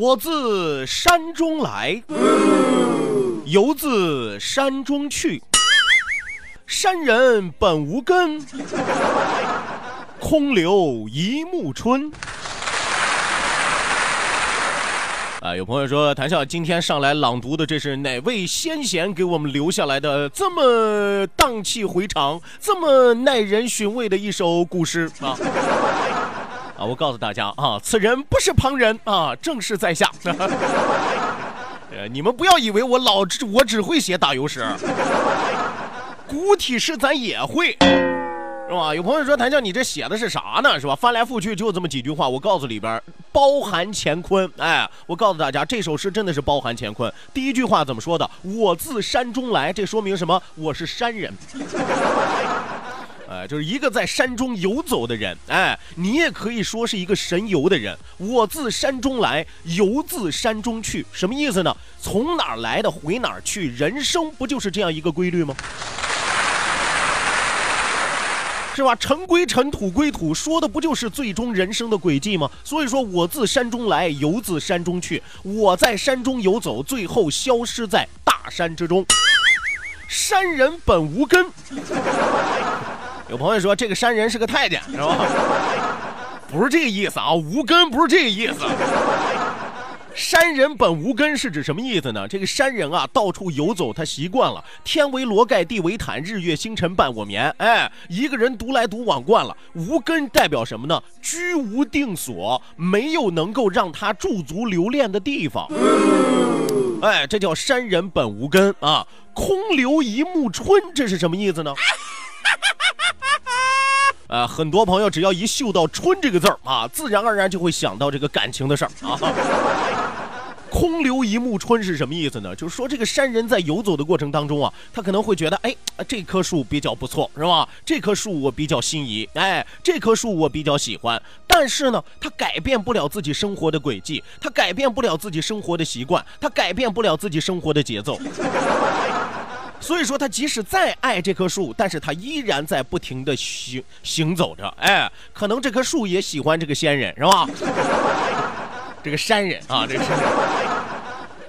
我自山中来，游自山中去。山人本无根，空留一木春。啊，有朋友说，谭笑今天上来朗读的，这是哪位先贤给我们留下来的这么荡气回肠、这么耐人寻味的一首古诗啊？啊！我告诉大家啊，此人不是旁人啊，正是在下。呃，你们不要以为我老只我只会写打油诗，古体诗咱也会，是吧？有朋友说谭笑，你这写的是啥呢？是吧？翻来覆去就这么几句话，我告诉里边包含乾坤。哎，我告诉大家，这首诗真的是包含乾坤。第一句话怎么说的？我自山中来，这说明什么？我是山人。哎，就是一个在山中游走的人，哎，你也可以说是一个神游的人。我自山中来，游自山中去，什么意思呢？从哪儿来的回哪儿去，人生不就是这样一个规律吗？是吧？尘归尘，土归土，说的不就是最终人生的轨迹吗？所以说我自山中来，游自山中去，我在山中游走，最后消失在大山之中。山人本无根。有朋友说这个山人是个太监，是吧？不是这个意思啊，无根不是这个意思。山人本无根是指什么意思呢？这个山人啊，到处游走，他习惯了天为罗盖，地为毯，日月星辰伴我眠。哎，一个人独来独往惯了，无根代表什么呢？居无定所，没有能够让他驻足留恋的地方。哎，这叫山人本无根啊。空留一目春，这是什么意思呢？呃，很多朋友只要一嗅到“春”这个字儿啊，自然而然就会想到这个感情的事儿啊。空留一木春是什么意思呢？就是说这个山人在游走的过程当中啊，他可能会觉得，哎，这棵树比较不错，是吧？这棵树我比较心仪，哎，这棵树我比较喜欢。但是呢，他改变不了自己生活的轨迹，他改变不了自己生活的习惯，他改变不了自己生活的节奏。所以说，他即使再爱这棵树，但是他依然在不停的行行走着。哎，可能这棵树也喜欢这个仙人，是吧？这个山人啊，这个山人。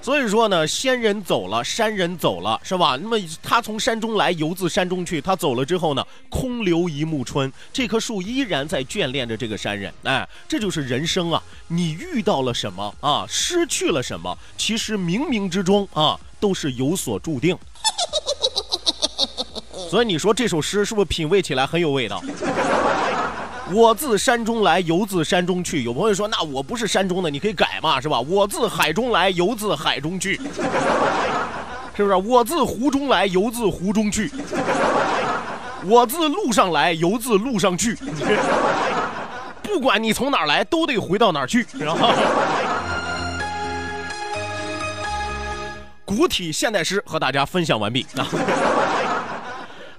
所以说呢，仙人走了，山人走了，是吧？那么他从山中来，游自山中去。他走了之后呢，空留一木春，这棵树依然在眷恋着这个山人。哎，这就是人生啊！你遇到了什么啊？失去了什么？其实冥冥之中啊，都是有所注定。所以你说这首诗是不是品味起来很有味道？我自山中来，游自山中去。有朋友说，那我不是山中的，你可以改嘛，是吧？我自海中来，游自海中去，是不是？我自湖中来，游自湖中去。我自路上来，游自路上去。不管你从哪儿来，都得回到哪儿去，知道古体现代诗和大家分享完毕啊。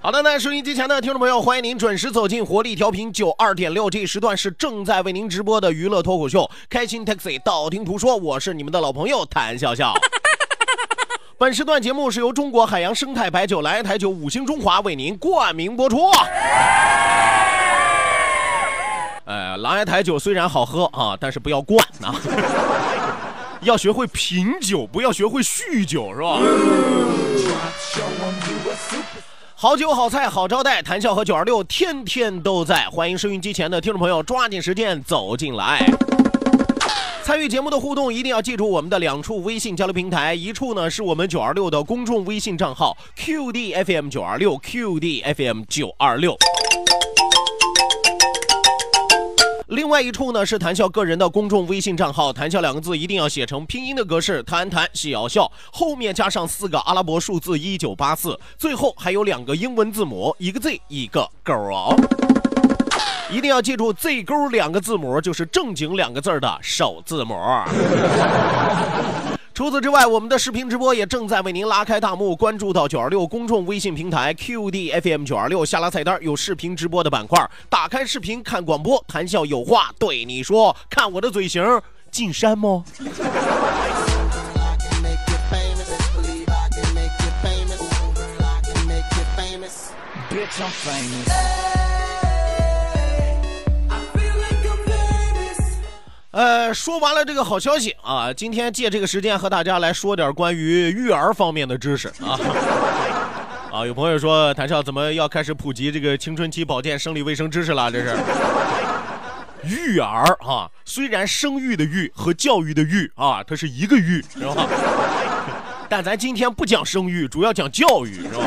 好的，那收音机前的听众朋友，欢迎您准时走进活力调频九二点六，这一时段是正在为您直播的娱乐脱口秀《开心 Taxi》，道听途说，我是你们的老朋友谭笑笑。本时段节目是由中国海洋生态白酒、蓝台酒五星中华为您冠名播出。哎，狼牙台酒虽然好喝啊，但是不要灌啊。要学会品酒，不要学会酗酒，是吧？好酒好菜好招待，谈笑和九二六天天都在。欢迎收音机前的听众朋友抓紧时间走进来。参与节目的互动，一定要记住我们的两处微信交流平台，一处呢是我们九二六的公众微信账号 QDFM 九二六 QDFM 九二六。另外一处呢是谭笑个人的公众微信账号，谭笑两个字一定要写成拼音的格式，谈谈笑笑，后面加上四个阿拉伯数字一九八四，最后还有两个英文字母，一个 Z 一个勾哦。一定要记住，Z 勾两个字母就是正经两个字的首字母。除此之外，我们的视频直播也正在为您拉开大幕。关注到九二六公众微信平台 QDFM 九二六，下拉菜单有视频直播的板块，打开视频看广播，谈笑有话对你说，看我的嘴型进山吗？呃，说完了这个好消息啊，今天借这个时间和大家来说点关于育儿方面的知识啊。啊，有朋友说谭笑怎么要开始普及这个青春期保健生理卫生知识了？这是育儿啊，虽然生育的育和教育的育啊，它是一个育，是吧？但咱今天不讲生育，主要讲教育，是吧？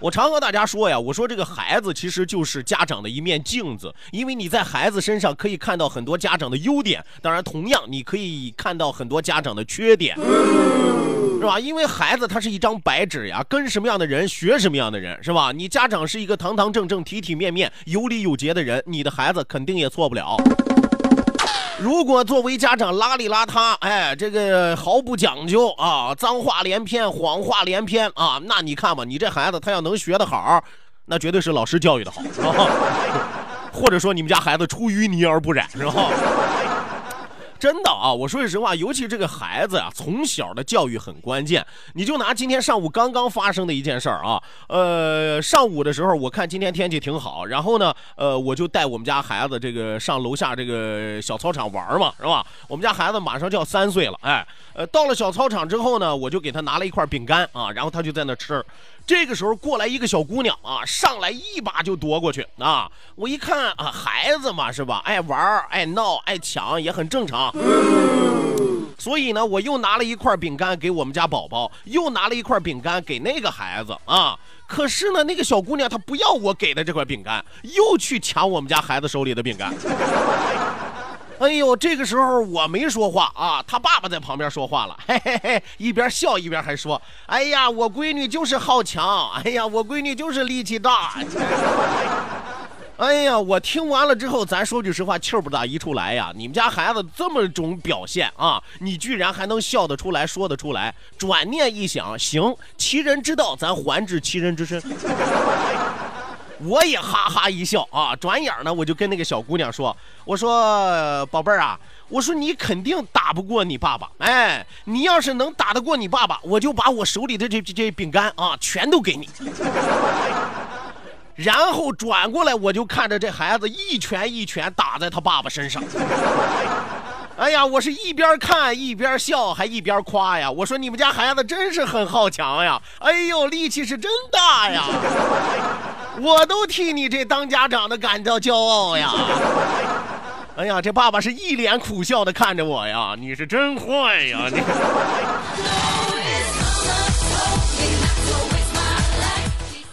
我常和大家说呀，我说这个孩子其实就是家长的一面镜子，因为你在孩子身上可以看到很多家长的优点，当然同样你可以看到很多家长的缺点，是吧？因为孩子他是一张白纸呀，跟什么样的人学什么样的人，是吧？你家长是一个堂堂正正、体体面面、有礼有节的人，你的孩子肯定也错不了。如果作为家长邋里邋遢，哎，这个毫不讲究啊，脏话连篇，谎话连篇啊，那你看吧，你这孩子他要能学得好，那绝对是老师教育的好，是吧？或者说你们家孩子出淤泥而不染，是吧？真的啊，我说句实话，尤其这个孩子啊，从小的教育很关键。你就拿今天上午刚刚发生的一件事儿啊，呃，上午的时候我看今天天气挺好，然后呢，呃，我就带我们家孩子这个上楼下这个小操场玩嘛，是吧？我们家孩子马上就要三岁了，哎，呃，到了小操场之后呢，我就给他拿了一块饼干啊，然后他就在那吃。这个时候过来一个小姑娘啊，上来一把就夺过去啊！我一看啊，孩子嘛是吧，爱玩爱闹爱抢也很正常。所以呢，我又拿了一块饼干给我们家宝宝，又拿了一块饼干给那个孩子啊。可是呢，那个小姑娘她不要我给的这块饼干，又去抢我们家孩子手里的饼干。哎呦，这个时候我没说话啊，他爸爸在旁边说话了，嘿嘿嘿，一边笑一边还说：“哎呀，我闺女就是好强，哎呀，我闺女就是力气大。” 哎呀，我听完了之后，咱说句实话，气儿不打一处来呀。你们家孩子这么种表现啊，你居然还能笑得出来，说得出来？转念一想，行，其人之道，咱还治其人之身。我也哈哈一笑啊，转眼呢，我就跟那个小姑娘说：“我说宝贝儿啊，我说你肯定打不过你爸爸，哎，你要是能打得过你爸爸，我就把我手里的这这这饼干啊，全都给你。”然后转过来，我就看着这孩子一拳一拳打在他爸爸身上。哎呀，我是一边看一边笑，还一边夸呀。我说你们家孩子真是很好强呀，哎呦，力气是真大呀，我都替你这当家长的感到骄傲呀。哎呀，这爸爸是一脸苦笑的看着我呀，你是真坏呀你。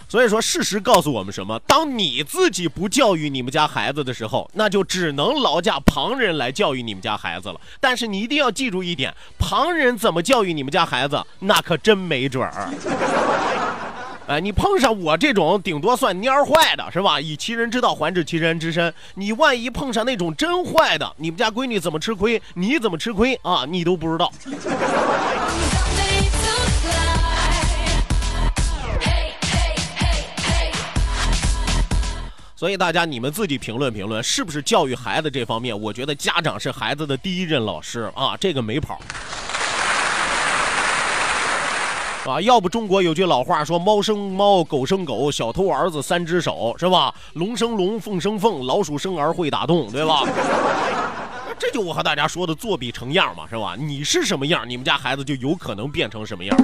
所以说，事实告诉我们什么？当你自己不教育你们家孩子的时候，那就只能劳驾旁人来教育你们家孩子了。但是你一定要记住一点：旁人怎么教育你们家孩子，那可真没准儿。哎，你碰上我这种顶多算蔫儿坏的，是吧？以其人之道还治其人之身。你万一碰上那种真坏的，你们家闺女怎么吃亏，你怎么吃亏啊？你都不知道。所以大家你们自己评论评论，是不是教育孩子这方面？我觉得家长是孩子的第一任老师啊，这个没跑。啊，要不中国有句老话说：“猫生猫，狗生狗，小偷儿子三只手，是吧？龙生龙，凤生凤，老鼠生儿会打洞，对吧？” 这就我和大家说的作比成样嘛，是吧？你是什么样，你们家孩子就有可能变成什么样。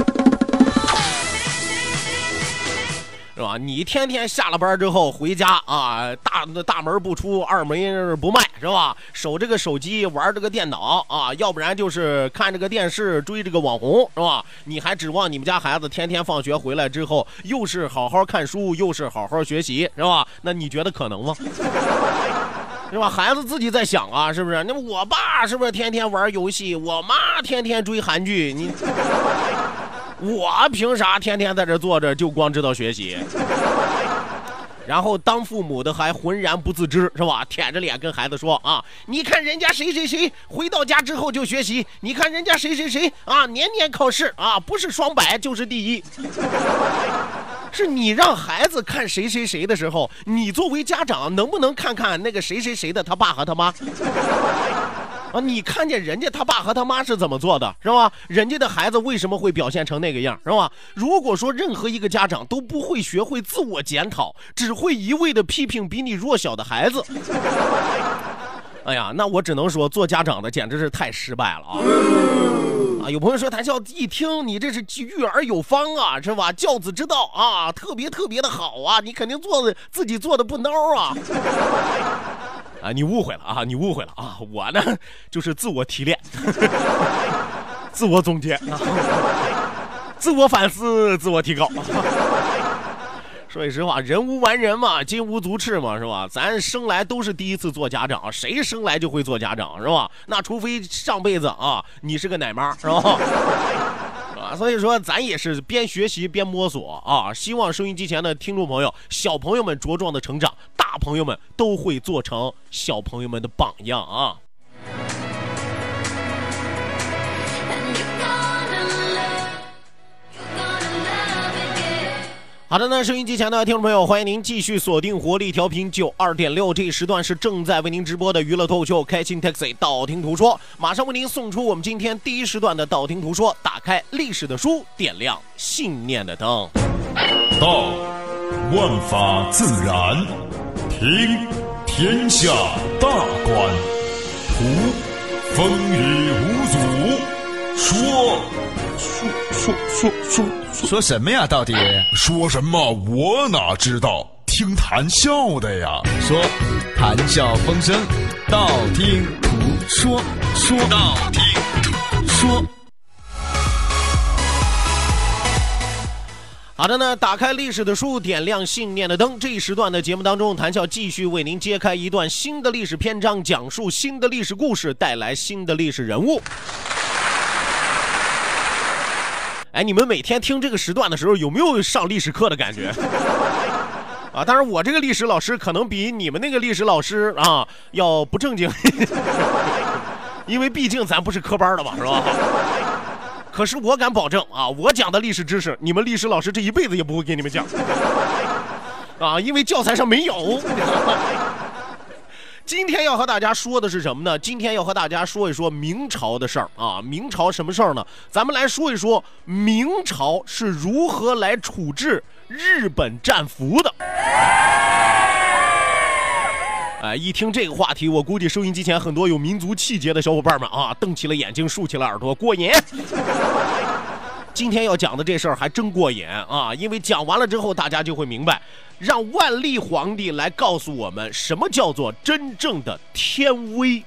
是吧？你天天下了班之后回家啊，大大门不出，二门不迈，是吧？守这个手机，玩这个电脑啊，要不然就是看这个电视，追这个网红，是吧？你还指望你们家孩子天天放学回来之后，又是好好看书，又是好好学习，是吧？那你觉得可能吗？是吧？孩子自己在想啊，是不是？那我爸是不是天天玩游戏？我妈天天追韩剧，你。我凭啥天天在这坐着就光知道学习？然后当父母的还浑然不自知，是吧？舔着脸跟孩子说啊，你看人家谁谁谁回到家之后就学习，你看人家谁谁谁啊，年年考试啊，不是双百就是第一。是你让孩子看谁谁谁的时候，你作为家长能不能看看那个谁谁谁的他爸和他妈？啊，你看见人家他爸和他妈是怎么做的，是吧？人家的孩子为什么会表现成那个样，是吧？如果说任何一个家长都不会学会自我检讨，只会一味的批评比你弱小的孩子，哎呀，那我只能说做家长的简直是太失败了啊！啊，有朋友说谈笑一听你这是育儿有方啊，是吧？教子之道啊，特别特别的好啊，你肯定做的自己做的不孬啊。啊，你误会了啊！你误会了啊！我呢，就是自我提炼，自我总结，自我反思，自我提高。说句实话，人无完人嘛，金无足赤嘛，是吧？咱生来都是第一次做家长，谁生来就会做家长，是吧？那除非上辈子啊，你是个奶妈，是吧？所以说咱也是边学习边摸索啊。希望收音机前的听众朋友、小朋友们茁壮的成长，大朋友们都会做成小朋友们的榜样啊。好的，那收音机前的听众朋友，欢迎您继续锁定活力调频九二点六，这一时段是正在为您直播的娱乐脱口秀《开心 Taxi》，道听途说，马上为您送出我们今天第一时段的道听途说，打开历史的书，点亮信念的灯。道，万法自然；听，天下大观；图，风雨无阻；说，说。说说说。说什么呀？到底说什么？我哪知道？听谈笑的呀。说，谈笑风生，道听途说，说道听途说。好的呢，打开历史的书，点亮信念的灯。这一时段的节目当中，谈笑继续为您揭开一段新的历史篇章，讲述新的历史故事，带来新的历史人物。哎，你们每天听这个时段的时候，有没有上历史课的感觉？啊，当然我这个历史老师可能比你们那个历史老师啊要不正经，因为毕竟咱不是科班的嘛，是吧？可是我敢保证啊，我讲的历史知识，你们历史老师这一辈子也不会给你们讲，啊，因为教材上没有。今天要和大家说的是什么呢？今天要和大家说一说明朝的事儿啊！明朝什么事儿呢？咱们来说一说明朝是如何来处置日本战俘的。哎，一听这个话题，我估计收音机前很多有民族气节的小伙伴们啊，瞪起了眼睛，竖起了耳朵，过瘾。今天要讲的这事儿还真过瘾啊！因为讲完了之后，大家就会明白，让万历皇帝来告诉我们什么叫做真正的天威。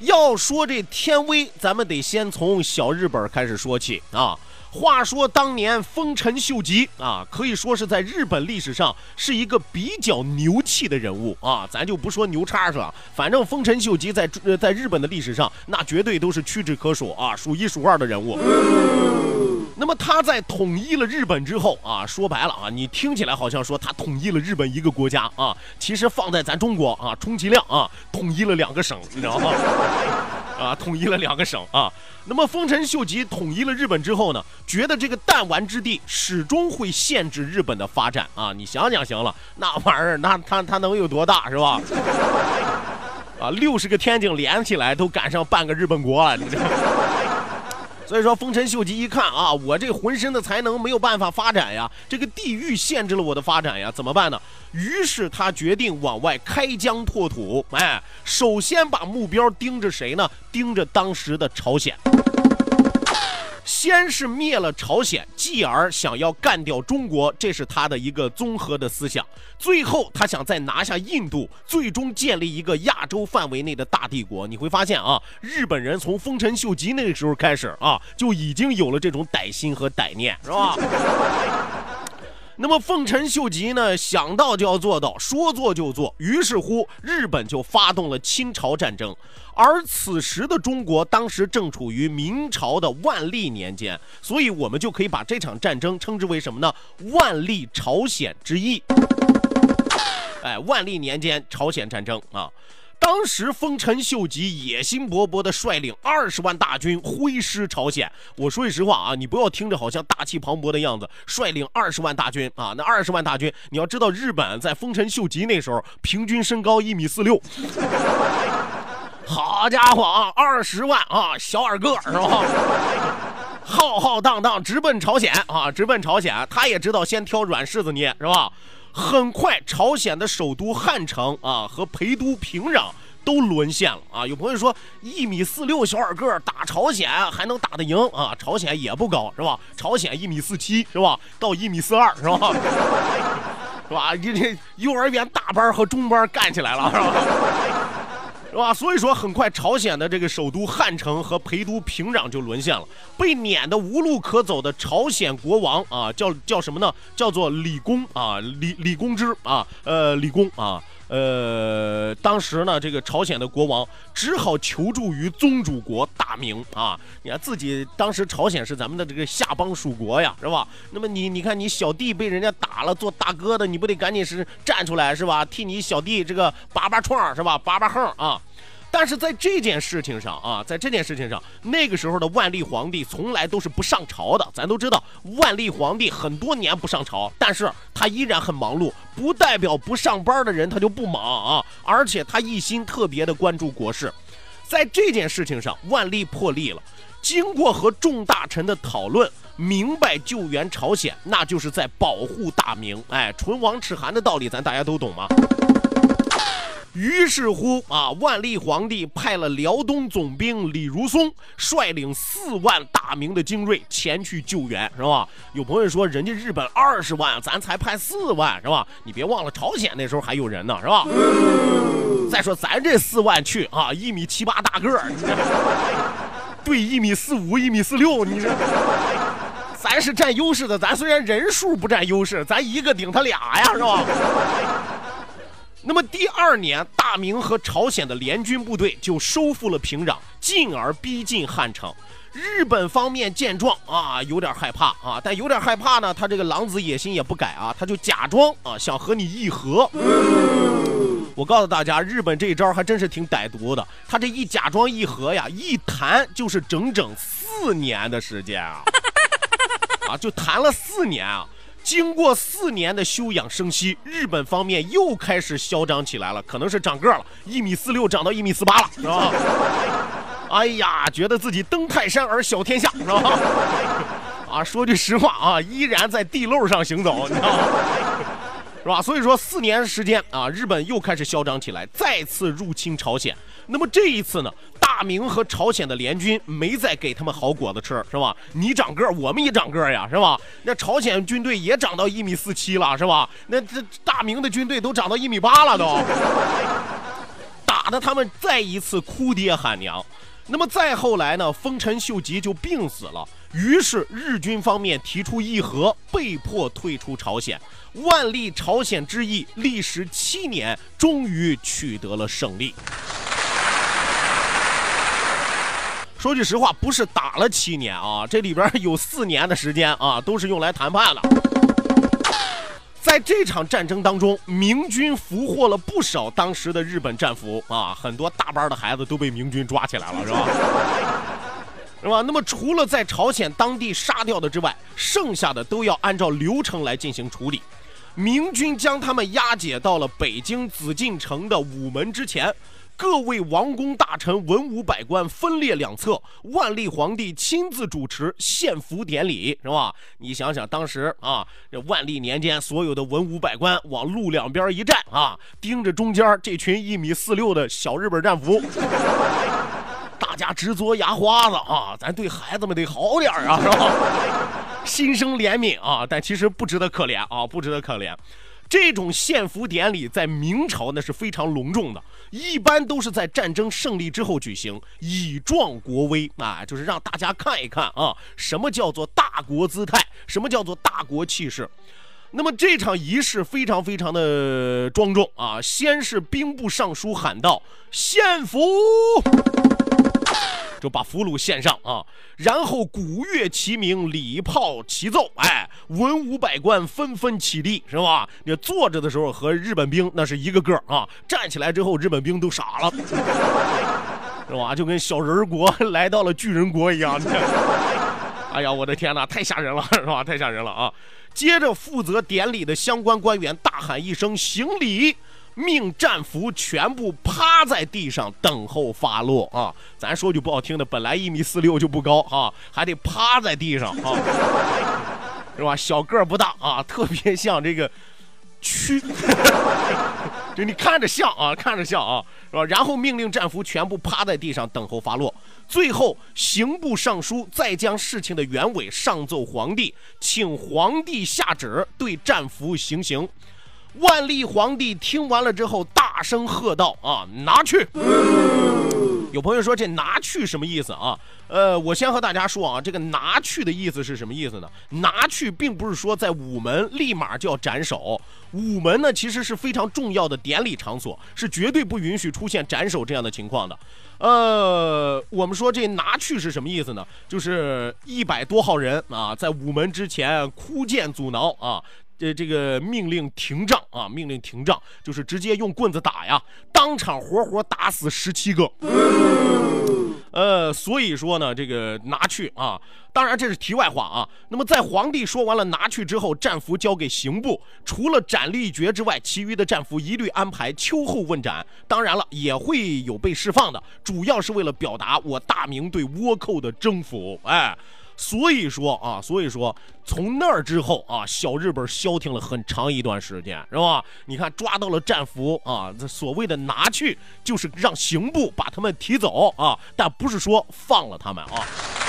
要说这天威，咱们得先从小日本开始说起啊。话说当年丰臣秀吉啊，可以说是在日本历史上是一个比较牛气的人物啊，咱就不说牛叉是吧？反正丰臣秀吉在呃在日本的历史上，那绝对都是屈指可数啊，数一数二的人物。那么他在统一了日本之后啊，说白了啊，你听起来好像说他统一了日本一个国家啊，其实放在咱中国啊，充其量啊，统一了两个省，你知道吗？啊，统一了两个省啊。那么丰臣秀吉统一了日本之后呢，觉得这个弹丸之地始终会限制日本的发展啊！你想想行了，那玩意儿那他他能有多大是吧？啊，六十个天井连起来都赶上半个日本国了，你这。所以说，丰臣秀吉一看啊，我这浑身的才能没有办法发展呀，这个地域限制了我的发展呀，怎么办呢？于是他决定往外开疆拓土，哎，首先把目标盯着谁呢？盯着当时的朝鲜。先是灭了朝鲜，继而想要干掉中国，这是他的一个综合的思想。最后，他想再拿下印度，最终建立一个亚洲范围内的大帝国。你会发现啊，日本人从丰臣秀吉那个时候开始啊，就已经有了这种歹心和歹念，是吧？那么丰臣秀吉呢，想到就要做到，说做就做。于是乎，日本就发动了侵朝战争。而此时的中国，当时正处于明朝的万历年间，所以我们就可以把这场战争称之为什么呢？万历朝鲜之役。哎，万历年间朝鲜战争啊。当时丰臣秀吉野心勃勃地率领二十万大军挥师朝鲜。我说句实话啊，你不要听着好像大气磅礴的样子，率领二十万大军啊，那二十万大军，你要知道日本在丰臣秀吉那时候平均身高一米四六，好家伙啊，二十万啊，小矮个是吧？浩浩荡荡直奔朝鲜啊，直奔朝鲜，他也知道先挑软柿子捏是吧？很快，朝鲜的首都汉城啊和陪都平壤都沦陷了啊！有朋友说，一米四六小矮个打朝鲜还能打得赢啊？朝鲜也不高是吧？朝鲜一米四七是吧？到一米四二是吧？是吧？你这幼儿园大班和中班干起来了是吧？是吧？所以说，很快朝鲜的这个首都汉城和陪都平壤就沦陷了。被撵得无路可走的朝鲜国王啊，叫叫什么呢？叫做李公啊，李李公之啊，呃，李公啊，呃，当时呢，这个朝鲜的国王只好求助于宗主国大明啊。你看自己当时朝鲜是咱们的这个下邦属国呀，是吧？那么你你看你小弟被人家打了，做大哥的你不得赶紧是站出来是吧？替你小弟这个拔拔创是吧？拔拔横啊！但是在这件事情上啊，在这件事情上，那个时候的万历皇帝从来都是不上朝的。咱都知道，万历皇帝很多年不上朝，但是他依然很忙碌，不代表不上班的人他就不忙啊。而且他一心特别的关注国事，在这件事情上，万历破例了。经过和众大臣的讨论，明白救援朝鲜，那就是在保护大明。哎，唇亡齿寒的道理，咱大家都懂吗？于是乎啊，万历皇帝派了辽东总兵李如松率领四万大明的精锐前去救援，是吧？有朋友说，人家日本二十万，咱才派四万，是吧？你别忘了，朝鲜那时候还有人呢，是吧？再说咱这四万去啊，一米七八大个儿，对一米四五、一米四六，你这咱是占优势的。咱虽然人数不占优势，咱一个顶他俩呀，是吧？那么第二年，大明和朝鲜的联军部队就收复了平壤，进而逼近汉城。日本方面见状啊，有点害怕啊，但有点害怕呢，他这个狼子野心也不改啊，他就假装啊想和你议和。我告诉大家，日本这一招还真是挺歹毒的，他这一假装议和呀，一谈就是整整四年的时间啊，啊，就谈了四年啊。经过四年的休养生息，日本方面又开始嚣张起来了，可能是长个了，一米四六长到一米四八了，是吧？哎呀，觉得自己登泰山而小天下，是吧？啊，说句实话啊，依然在地漏上行走，你知道吗？是吧？所以说四年时间啊，日本又开始嚣张起来，再次入侵朝鲜。那么这一次呢？大明和朝鲜的联军没再给他们好果子吃，是吧？你长个儿，我们也长个儿呀，是吧？那朝鲜军队也长到一米四七了，是吧？那这大明的军队都长到一米八了，都 打的他们再一次哭爹喊娘。那么再后来呢？丰臣秀吉就病死了，于是日军方面提出议和，被迫退出朝鲜。万历朝鲜之役历时七年，终于取得了胜利。说句实话，不是打了七年啊，这里边有四年的时间啊，都是用来谈判的。在这场战争当中，明军俘获了不少当时的日本战俘啊，很多大班的孩子都被明军抓起来了，是吧？是吧？那么除了在朝鲜当地杀掉的之外，剩下的都要按照流程来进行处理。明军将他们押解到了北京紫禁城的午门之前。各位王公大臣、文武百官分列两侧，万历皇帝亲自主持献俘典礼，是吧？你想想，当时啊，这万历年间，所有的文武百官往路两边一站啊，盯着中间这群一米四六的小日本战俘。大家直嘬牙花子啊！咱对孩子们得好点啊，是吧？心生怜悯啊，但其实不值得可怜啊，不值得可怜。这种献俘典礼在明朝那是非常隆重的，一般都是在战争胜利之后举行，以壮国威啊，就是让大家看一看啊，什么叫做大国姿态，什么叫做大国气势。那么这场仪式非常非常的庄重啊，先是兵部尚书喊道：“献俘。”就把俘虏献上啊，然后鼓乐齐鸣，礼炮齐奏，哎，文武百官纷纷起立，是吧？你坐着的时候和日本兵那是一个个啊，站起来之后，日本兵都傻了，是吧？就跟小人国来到了巨人国一样。哎呀，我的天哪，太吓人了，是吧？太吓人了啊！接着负责典礼的相关官员大喊一声行礼。命战俘全部趴在地上等候发落啊！咱说句不好听的，本来一米四六就不高哈，还得趴在地上啊，是吧？小个儿不大啊，特别像这个蛆，就你看着像啊，看着像啊，是吧？然后命令战俘全部趴在地上等候发落，最后刑部尚书再将事情的原委上奏皇帝，请皇帝下旨对战俘行刑。万历皇帝听完了之后，大声喝道：“啊，拿去！”有朋友说这“拿去”什么意思啊？呃，我先和大家说啊，这个“拿去”的意思是什么意思呢？拿去并不是说在午门立马就要斩首，午门呢其实是非常重要的典礼场所，是绝对不允许出现斩首这样的情况的。呃，我们说这“拿去”是什么意思呢？就是一百多号人啊，在午门之前哭谏阻挠啊。这这个命令停仗啊！命令停仗，就是直接用棍子打呀，当场活活打死十七个。呃，所以说呢，这个拿去啊，当然这是题外话啊。那么在皇帝说完了拿去之后，战俘交给刑部，除了斩立决之外，其余的战俘一律安排秋后问斩。当然了，也会有被释放的，主要是为了表达我大明对倭寇的征服。哎。所以说啊，所以说从那儿之后啊，小日本消停了很长一段时间，是吧？你看抓到了战俘啊，这所谓的拿去，就是让刑部把他们提走啊，但不是说放了他们啊。